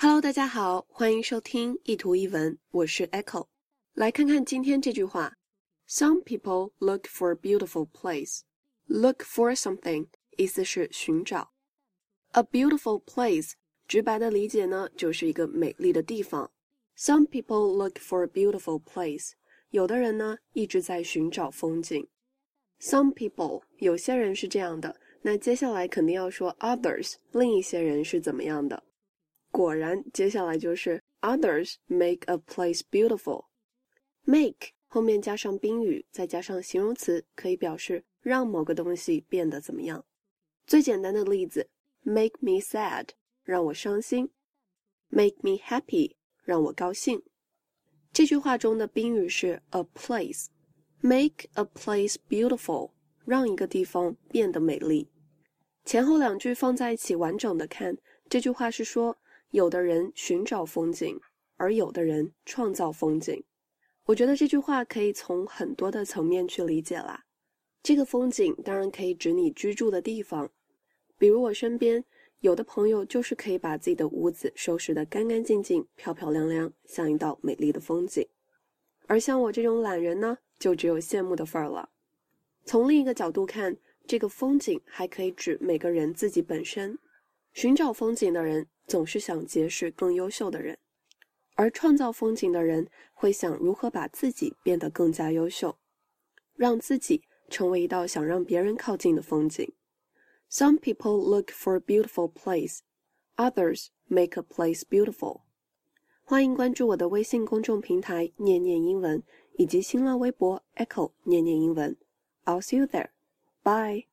Hello，大家好，欢迎收听一图一文，我是 Echo。来看看今天这句话：Some people look for a beautiful place. Look for something 意思是寻找。A beautiful place 直白的理解呢，就是一个美丽的地方。Some people look for a beautiful place. 有的人呢一直在寻找风景。Some people 有些人是这样的，那接下来肯定要说 others 另一些人是怎么样的。果然，接下来就是 others make a place beautiful。make 后面加上宾语，再加上形容词，可以表示让某个东西变得怎么样。最简单的例子，make me sad 让我伤心，make me happy 让我高兴。这句话中的宾语是 a place，make a place beautiful 让一个地方变得美丽。前后两句放在一起完整的看，这句话是说。有的人寻找风景，而有的人创造风景。我觉得这句话可以从很多的层面去理解啦。这个风景当然可以指你居住的地方，比如我身边有的朋友就是可以把自己的屋子收拾得干干净净、漂漂亮亮，像一道美丽的风景。而像我这种懒人呢，就只有羡慕的份儿了。从另一个角度看，这个风景还可以指每个人自己本身。寻找风景的人。总是想结识更优秀的人，而创造风景的人会想如何把自己变得更加优秀，让自己成为一道想让别人靠近的风景。Some people look for a beautiful place, others make a place beautiful。欢迎关注我的微信公众平台“念念英文”以及新浪微博 “Echo 念念英文”。I'll see you there. Bye.